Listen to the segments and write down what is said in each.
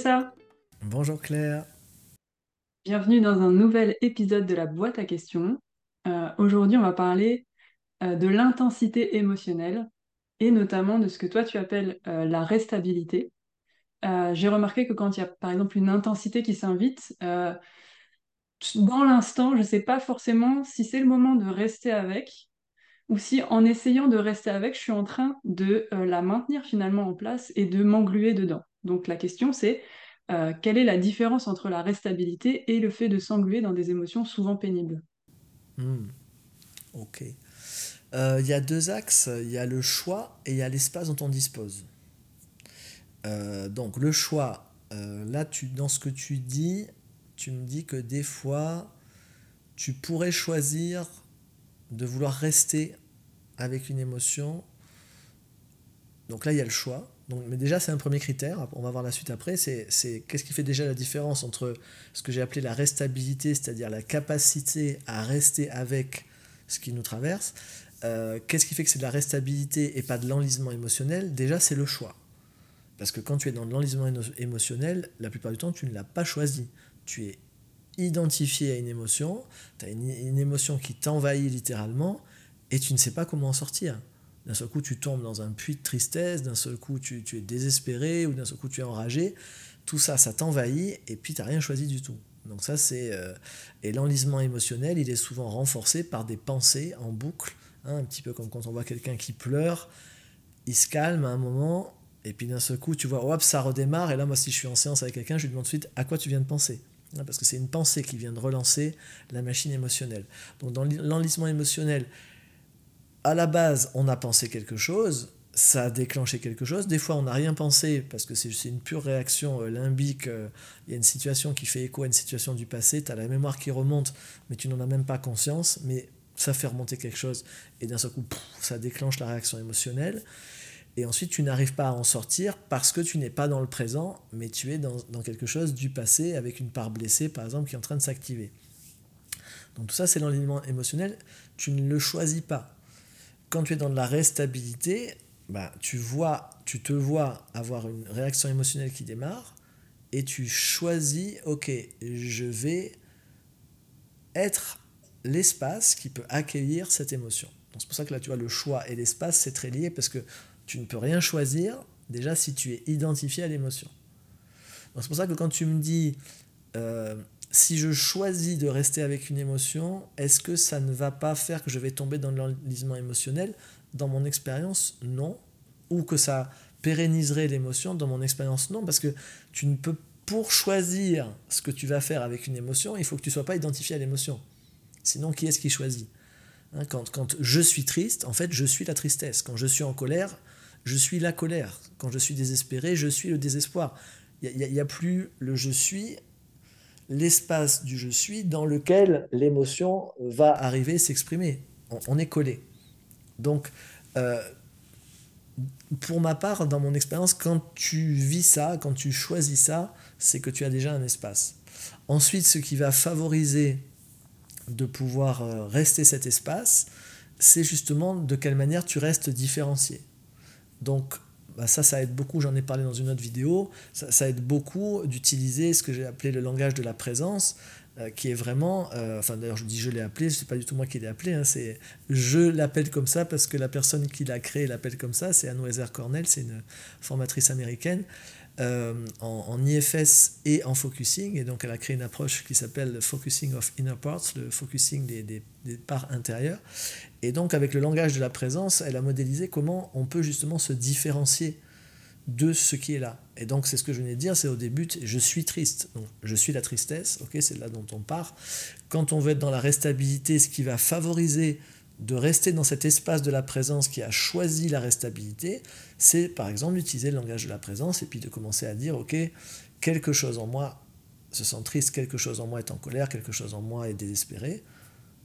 Mélissa. Bonjour Claire. Bienvenue dans un nouvel épisode de la boîte à questions. Euh, aujourd'hui, on va parler euh, de l'intensité émotionnelle et notamment de ce que toi tu appelles euh, la restabilité. J'ai remarqué que quand il y a par exemple une intensité qui s'invite, dans l'instant, je ne sais pas forcément si c'est le moment de rester avec ou si en essayant de rester avec, je suis en train de la maintenir finalement en place et de m'engluer dedans. Donc la question c'est euh, quelle est la différence entre la restabilité et le fait de s'engluer dans des émotions souvent pénibles? Hmm. Ok. Euh, il y a deux axes, il y a le choix et il y a l'espace dont on dispose. Euh, donc le choix, là tu, dans ce que tu dis, tu me dis que des fois, tu pourrais choisir de vouloir rester avec une émotion. Donc là, il y a le choix mais déjà, c'est un premier critère. On va voir la suite après. C'est qu'est-ce qui fait déjà la différence entre ce que j'ai appelé la restabilité, c'est-à-dire la capacité à rester avec ce qui nous traverse. Euh, qu'est-ce qui fait que c'est de la restabilité et pas de l'enlisement émotionnel? Déjà, c'est le choix. Parce que quand tu es dans l'enlisement émotionnel, la plupart du temps, tu ne l'as pas choisi. Tu es identifié à une émotion, tu as une émotion qui t'envahit littéralement, et tu ne sais pas comment en sortir. D'un seul coup, tu tombes dans un puits de tristesse, d'un seul coup, tu, es désespéré, ou d'un seul coup, tu es enragé. Tout ça, ça t'envahit, et puis tu n'as rien choisi du tout. Donc ça, c'est... Euh, et l'enlisement émotionnel, il est souvent renforcé par des pensées en boucle, hein, un petit peu comme quand on voit quelqu'un qui pleure, il se calme à un moment, et puis d'un seul coup, tu vois, hop, ça redémarre, et là, moi, si je suis en séance avec quelqu'un, je lui demande de suite, à quoi tu viens de penser? Hein, parce que c'est une pensée qui vient de relancer la machine émotionnelle. Donc dans l'enlisement émotionnel, à la base, on a pensé quelque chose, ça a déclenché quelque chose. Des fois, on n'a rien pensé parce que c'est une pure réaction euh, limbique. Euh, il y a une situation qui fait écho à une situation du passé. Tu as la mémoire qui remonte, mais tu n'en as même pas conscience. Mais ça fait remonter quelque chose. Et d'un seul coup, ça déclenche la réaction émotionnelle. Et ensuite, tu n'arrives pas à en sortir parce que tu n'es pas dans le présent, mais tu es dans, dans, quelque chose du passé avec une part blessée, par exemple, qui est en train de s'activer. Donc tout ça, c'est l'enlignement émotionnel. Tu ne le choisis pas quand tu es dans de la restabilité, bah, tu, vois, tu te vois avoir une réaction émotionnelle qui démarre et tu choisis, ok, je vais être l'espace qui peut accueillir cette émotion. C'est pour ça que là, tu vois, le choix et l'espace, c'est très lié parce que tu ne peux rien choisir déjà si tu es identifié à l'émotion. C'est pour ça que quand tu me dis, euh, si je choisis de rester avec une émotion, est-ce que ça ne va pas faire que je vais tomber dans l'enlisement émotionnel Dans mon expérience, non. Ou que ça pérenniserait l'émotion Dans mon expérience, non. Parce que tu ne peux, pour choisir ce que tu vas faire avec une émotion, il faut que tu ne sois pas identifié à l'émotion. Sinon, qui est-ce qui choisit hein, quand, quand je suis triste, en fait, je suis la tristesse. Quand je suis en colère, je suis la colère. Quand je suis désespéré, je suis le désespoir. Il n'y a, a, plus le je suis l'espace du je suis dans lequel l'émotion va arriver s'exprimer. On, est collé. Donc, euh, pour ma part, dans mon expérience, quand tu vis ça, quand tu choisis ça, c'est que tu as déjà un espace. Ensuite, ce qui va favoriser de pouvoir euh, rester cet espace, c'est justement de quelle manière tu restes différencié. Donc, bah, ça, ça aide beaucoup, j'en ai parlé dans une autre vidéo, ça, aide beaucoup d'utiliser ce que j'ai appelé le langage de la présence, euh, qui est vraiment, euh, enfin d'ailleurs je dis je l'ai appelé, ce n'est pas du tout moi qui l'ai appelé, hein, c'est je l'appelle comme ça parce que la personne qui l'a créé l'appelle comme ça, c'est Anne Weiser Cornell, c'est une formatrice américaine. Euh, en, IFS et en focusing. Et donc, elle a créé une approche qui s'appelle le Focusing of Inner Parts, le focusing des, des, des, parts intérieures. Et donc, avec le langage de la présence, elle a modélisé comment on peut justement se différencier de ce qui est là. Et donc, c'est ce que je venais de dire, c'est au début, je suis triste. Donc, je suis la tristesse, ok, c'est là dont on part. Quand on veut être dans la restabilité, ce qui va favoriser de rester dans cet espace de la présence qui a choisi la restabilité, c'est par exemple d'utiliser le langage de la présence et puis de commencer à dire, ok, quelque chose en moi se sent triste, quelque chose en moi est en colère, quelque chose en moi est désespéré,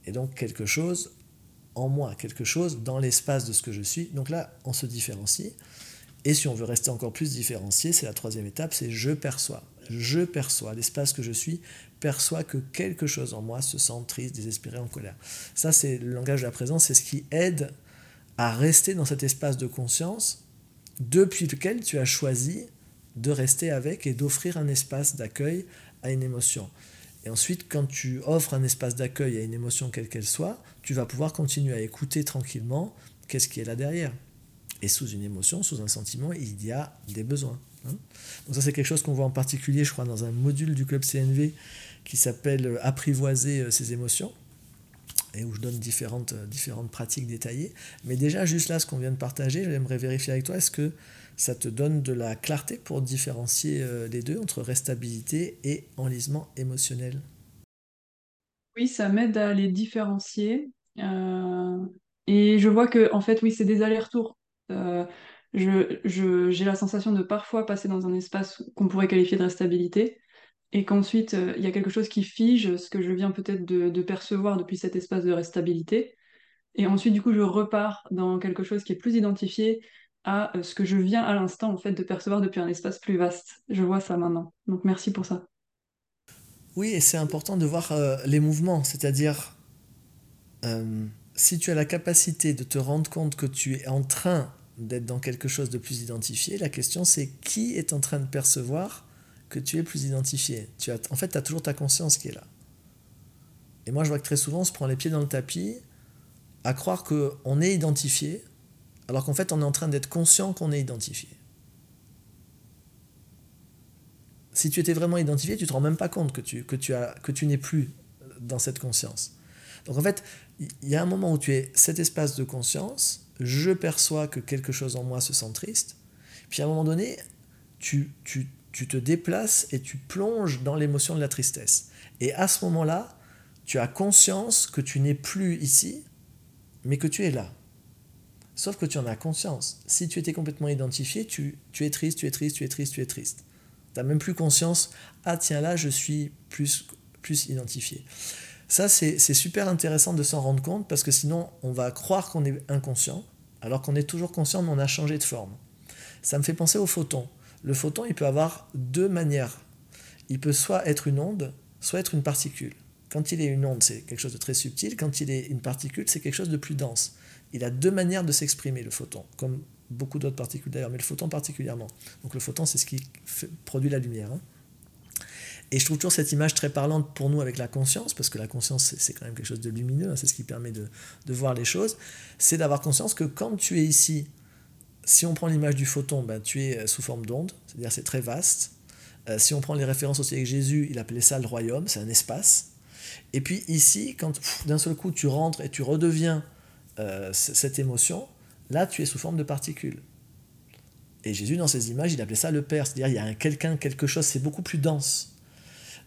et donc quelque chose en moi, quelque chose dans l'espace de ce que je suis. Donc là, on se différencie. Et si on veut rester encore plus différencié, c'est la troisième étape, c'est je perçois. Je perçois, l'espace que je suis perçoit que quelque chose en moi se sent triste, désespéré, en colère. Ça, c'est le langage de la présence, c'est ce qui aide à rester dans cet espace de conscience depuis lequel tu as choisi de rester avec et d'offrir un espace d'accueil à une émotion. Et ensuite, quand tu offres un espace d'accueil à une émotion quelle qu'elle soit, tu vas pouvoir continuer à écouter tranquillement qu'est-ce qui est là derrière. Et sous une émotion, sous un sentiment, il y a des besoins. Hein. Donc ça, c'est quelque chose qu'on voit en particulier, je crois, dans un module du club CNV qui s'appelle euh, Apprivoiser euh, ses émotions et où je donne différentes, euh, différentes pratiques détaillées. Mais déjà, juste là, ce qu'on vient de partager, j'aimerais vérifier avec toi, est-ce que ça te donne de la clarté pour différencier les deux entre restabilité et enlisement émotionnel? Oui, ça m'aide à les différencier. et je vois que, en fait, oui, c'est des allers-retours. je, j'ai la sensation de parfois passer dans un espace qu'on pourrait qualifier de restabilité, et qu'ensuite euh, il y a quelque chose qui fige ce que je viens peut-être de, percevoir depuis cet espace de restabilité. Et ensuite, du coup, je repars dans quelque chose qui est plus identifié à euh, ce que je viens à l'instant en fait de percevoir depuis un espace plus vaste. Je vois ça maintenant. Donc merci pour ça. Oui, et c'est important de voir euh, les mouvements, c'est-à-dire si tu as la capacité de te rendre compte que tu es en train d'être dans quelque chose de plus identifié, la question c'est qui est en train de percevoir que tu es plus identifié. Tu as, en fait, tu as toujours ta conscience qui est là. Et moi, je vois que très souvent, on se prend les pieds dans le tapis à croire qu'on est identifié, alors qu'en fait, on est en train d'être conscient qu'on est identifié. Si tu étais vraiment identifié, tu ne te rends même pas compte que tu, que tu, as, que tu n'es plus dans cette conscience. Donc en fait, il y a un moment où tu es cet espace de conscience, je perçois que quelque chose en moi se sent triste, puis à un moment donné, tu, tu, tu te déplaces et tu plonges dans l'émotion de la tristesse. Et à ce moment-là, tu as conscience que tu n'es plus ici, mais que tu es là. Sauf que tu en as conscience. Si tu étais complètement identifié, tu, tu es triste, tu es triste, tu es triste, tu es triste. Tu n'as même plus conscience, ah tiens là, je suis plus, plus identifié. Ça, c'est super intéressant de s'en rendre compte parce que sinon, on va croire qu'on est inconscient, alors qu'on est toujours conscient, mais on a changé de forme. Ça me fait penser au photon le photon, il peut avoir deux manières. Il peut soit être une onde, soit être une particule. Quand il est une onde, c'est quelque chose de très subtil. Quand il est une particule, c'est quelque chose de plus dense. Il a deux manières de s'exprimer, le photon, comme beaucoup d'autres particules d'ailleurs, mais le photon particulièrement. Donc le photon, c'est ce qui produit la lumière. Hein. Et je trouve toujours cette image très parlante pour nous avec la conscience, parce que la conscience, c'est quand même quelque chose de lumineux, hein, c'est ce qui permet de, de voir les choses. C'est d'avoir conscience que quand tu es ici, si on prend l'image du photon, ben, tu es euh, sous forme d'onde, c'est-à-dire c'est très vaste. Euh, si on prend les références aussi avec Jésus, il appelait ça le royaume, c'est un espace. Et puis ici, quand d'un seul coup tu rentres et tu redeviens euh, cette émotion, là tu es sous forme de particules. Et Jésus, dans ses images, il appelait ça le Père, c'est-à-dire il y a un quelqu'un, quelque chose, c'est beaucoup plus dense.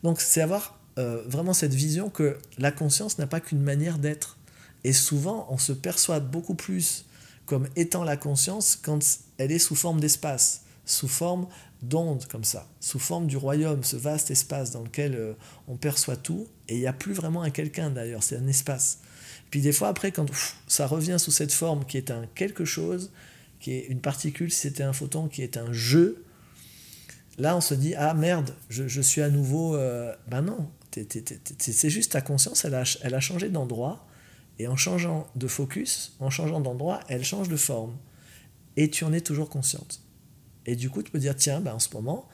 Donc c'est avoir vraiment cette vision que la conscience n'a pas qu'une manière d'être. Et souvent, on se perçoit beaucoup plus comme étant la conscience quand elle est sous forme d'espace, sous forme d'onde comme ça, sous forme du royaume, ce vaste espace dans lequel euh, on perçoit tout, et il n'y a plus vraiment un quelqu'un d'ailleurs, c'est un espace. Puis des fois après, quand ça revient sous cette forme qui est un quelque chose, qui est une particule, si c'était un photon, qui est un jeu, là on se dit, ah merde, je, suis à nouveau... Euh, ben non, c'est juste ta conscience, elle a, elle a changé d'endroit, et en changeant de focus, en changeant d'endroit, elle change de forme. Et tu en es toujours consciente. Et du coup, tu peux dire, tiens, ben, en ce moment,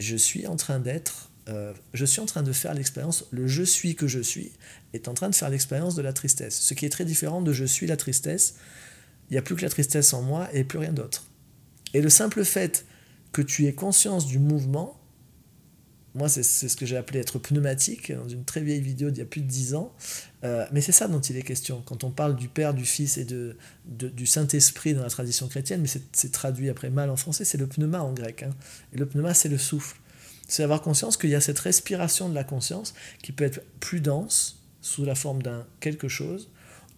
je suis en train d'être, euh, je suis en train de faire l'expérience, le je suis que je suis est en train de faire l'expérience de la tristesse. Ce qui est très différent de je suis la tristesse. Il n'y a plus que la tristesse en moi et plus rien d'autre. Et le simple fait que tu aies conscience du mouvement, moi, c'est ce que j'ai appelé être pneumatique dans une très vieille vidéo d'il y a plus de dix ans. Euh, mais c'est ça dont il est question. Quand on parle du Père, du Fils et de, du Saint-Esprit dans la tradition chrétienne, mais c'est traduit après mal en français, c'est le pneuma en grec. Hein. Et le pneuma, c'est le souffle. C'est avoir conscience qu'il y a cette respiration de la conscience qui peut être plus dense sous la forme d'un quelque chose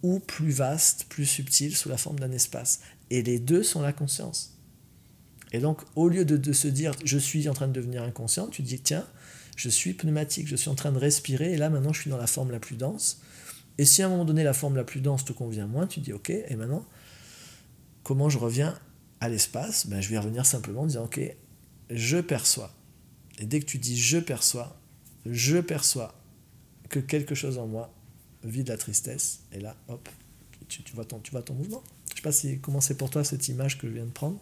ou plus vaste, plus subtil sous la forme d'un espace. Et les deux sont la conscience. Et donc, au lieu de, se dire je suis en train de devenir inconscient, tu dis tiens, je suis pneumatique, je suis en train de respirer, et là maintenant je suis dans la forme la plus dense. Et si à un moment donné la forme la plus dense te convient moins, tu dis ok, et maintenant, comment je reviens à l'espace? Ben, Je vais revenir simplement en disant ok, je perçois. Et dès que tu dis je perçois, je perçois que quelque chose en moi vit de la tristesse, et là, hop, tu, vois, ton, tu vois ton mouvement. Je ne sais pas si, comment c'est pour toi cette image que je viens de prendre.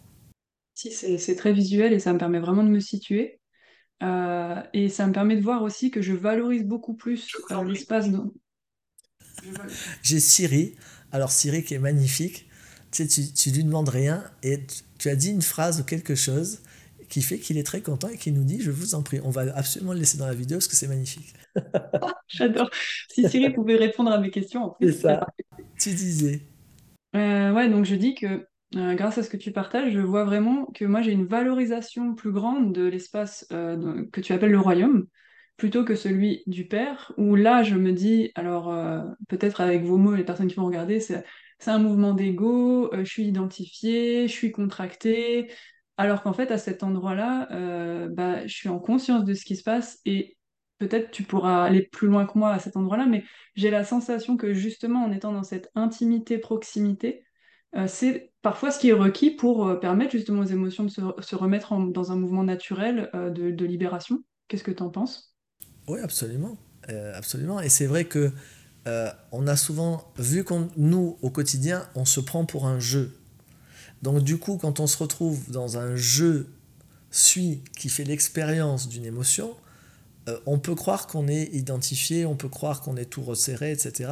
Si, c'est très visuel et ça me permet vraiment de me situer. Euh, et ça me permet de voir aussi que je valorise beaucoup plus euh, l'espace. J'ai Siri, alors Siri qui est magnifique, tu, sais, tu, lui demandes rien et tu, as dit une phrase ou quelque chose qui fait qu'il est très content et qui nous dit je vous en prie, on va absolument le laisser dans la vidéo parce que c'est magnifique. J'adore. Si Siri pouvait répondre à mes questions, en plus. C'est ça. Tu disais. Euh, ouais, donc je dis que euh, grâce à ce que tu partages, je vois vraiment que moi j'ai une valorisation plus grande de l'espace euh, que tu appelles le royaume, plutôt que celui du Père, où là je me dis, alors peut-être avec vos mots, les personnes qui vont regarder, c'est un mouvement d'ego, je suis identifiée, je suis contractée, alors qu'en fait à cet endroit-là, bah, je suis en conscience de ce qui se passe et peut-être tu pourras aller plus loin que moi à cet endroit-là, mais j'ai la sensation que justement en étant dans cette intimité, proximité, euh, c'est parfois ce qui est requis pour euh, permettre justement aux émotions de se, remettre dans un mouvement naturel euh, de, libération. Qu'est-ce que tu en penses? Oui, absolument. absolument. Et c'est vrai que on a souvent vu qu'on nous, au quotidien, on se prend pour un jeu. Donc du coup, quand on se retrouve dans un jeu suis qui fait l'expérience d'une émotion, on peut croire qu'on est identifié, on peut croire qu'on est tout resserré, etc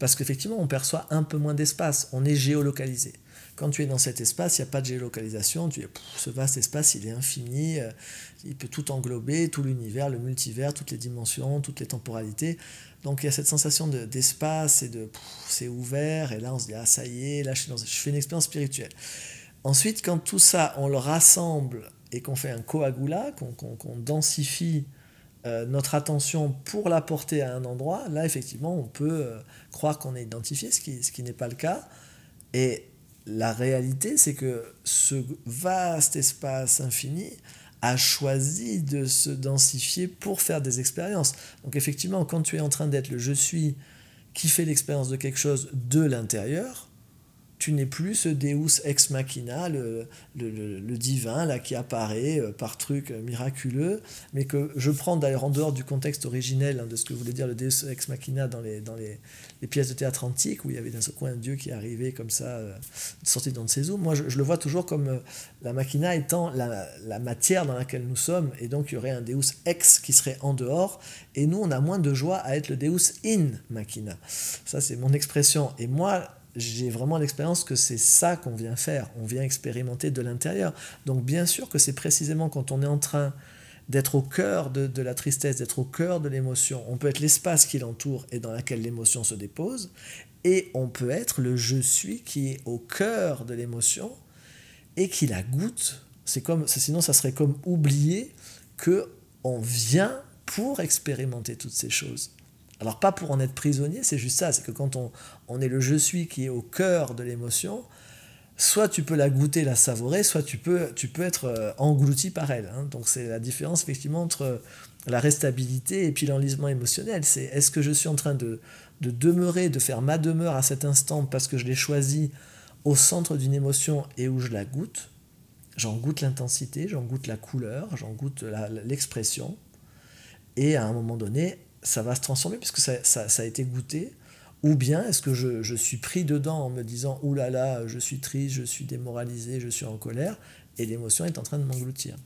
parce qu'effectivement, on perçoit un peu moins d'espace, on est géolocalisé. Quand tu es dans cet espace, il n'y a pas de géolocalisation, tu es, ce vaste espace, il est infini, euh, il peut tout englober, tout l'univers, le multivers, toutes les dimensions, toutes les temporalités. Donc il y a cette sensation d'espace et de c'est ouvert, et là on se dit, ah ça y est, là je, je fais une expérience spirituelle. Ensuite, quand tout ça, on le rassemble et qu'on fait un coagula, qu'on densifie euh, notre attention pour la porter à un endroit, là effectivement on peut euh, croire qu'on est identifié, ce qui, ce qui n'est pas le cas. Et la réalité c'est que ce vaste espace infini a choisi de se densifier pour faire des expériences. Donc effectivement quand tu es en train d'être le je suis qui fait l'expérience de quelque chose de l'intérieur, tu n'es plus ce Deus ex machina, le, divin là qui apparaît euh, par trucs euh, miraculeux, mais que je prends d'ailleurs en dehors du contexte originel hein, de ce que voulait dire le Deus ex machina dans les, pièces de théâtre antiques, où il y avait d'un seul coin un dieu qui arrivait comme ça, euh, sorti dans ses eaux. Moi, je, le vois toujours comme la machina étant la, la, matière dans laquelle nous sommes, et donc il y aurait un Deus ex qui serait en dehors, et nous, on a moins de joie à être le Deus in machina. Ça, c'est mon expression. Et moi, j'ai vraiment l'expérience que c'est ça qu'on vient faire, on vient expérimenter de l'intérieur. Donc bien sûr que c'est précisément quand on est en train d'être au cœur de, la tristesse, d'être au cœur de l'émotion, on peut être l'espace qui l'entoure et dans lequel l'émotion se dépose, et on peut être le je suis qui est au cœur de l'émotion et qui la goûte. C'est comme, sinon ça serait comme oublier que on vient pour expérimenter toutes ces choses. Alors pas pour en être prisonnier, c'est juste ça, c'est que quand on, on, est le je suis qui est au cœur de l'émotion, soit tu peux la goûter, la savourer, soit tu peux, tu peux être euh, englouti par elle. Hein. Donc c'est la différence effectivement entre la restabilité et puis l'enlisement émotionnel. C'est est-ce que je suis en train de, de demeurer, de faire ma demeure à cet instant parce que je l'ai choisi au centre d'une émotion et où je la goûte? J'en goûte l'intensité, j'en goûte la couleur, j'en goûte l'expression. Et à un moment donné, ça va se transformer puisque ça, ça, a été goûté Ou bien est-ce que je, je, suis pris dedans en me disant Ouh là là, je suis triste, je suis démoralisé, je suis en colère, et l'émotion est en train de m'engloutir.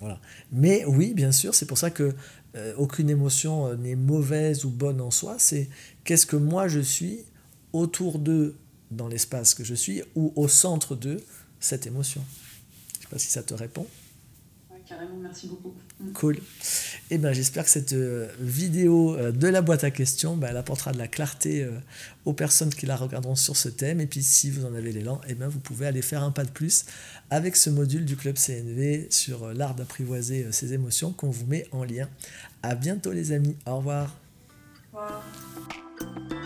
Voilà. Mais oui, bien sûr, c'est pour ça que euh, aucune émotion euh, n'est mauvaise ou bonne en soi. C'est qu'est-ce que moi je suis autour d'eux dans l'espace que je suis ou au centre de cette émotion. Je ne sais pas si ça te répond carrément, merci beaucoup. Mm. Cool. Eh ben, j'espère que cette euh, vidéo euh, de la boîte à questions, ben, elle apportera de la clarté euh, aux personnes qui la regarderont sur ce thème. Et puis, si vous en avez l'élan, eh ben, vous pouvez aller faire un pas de plus avec ce module du club CNV sur l'art d'apprivoiser ses émotions qu'on vous met en lien. À bientôt, les amis. Au revoir. Au revoir.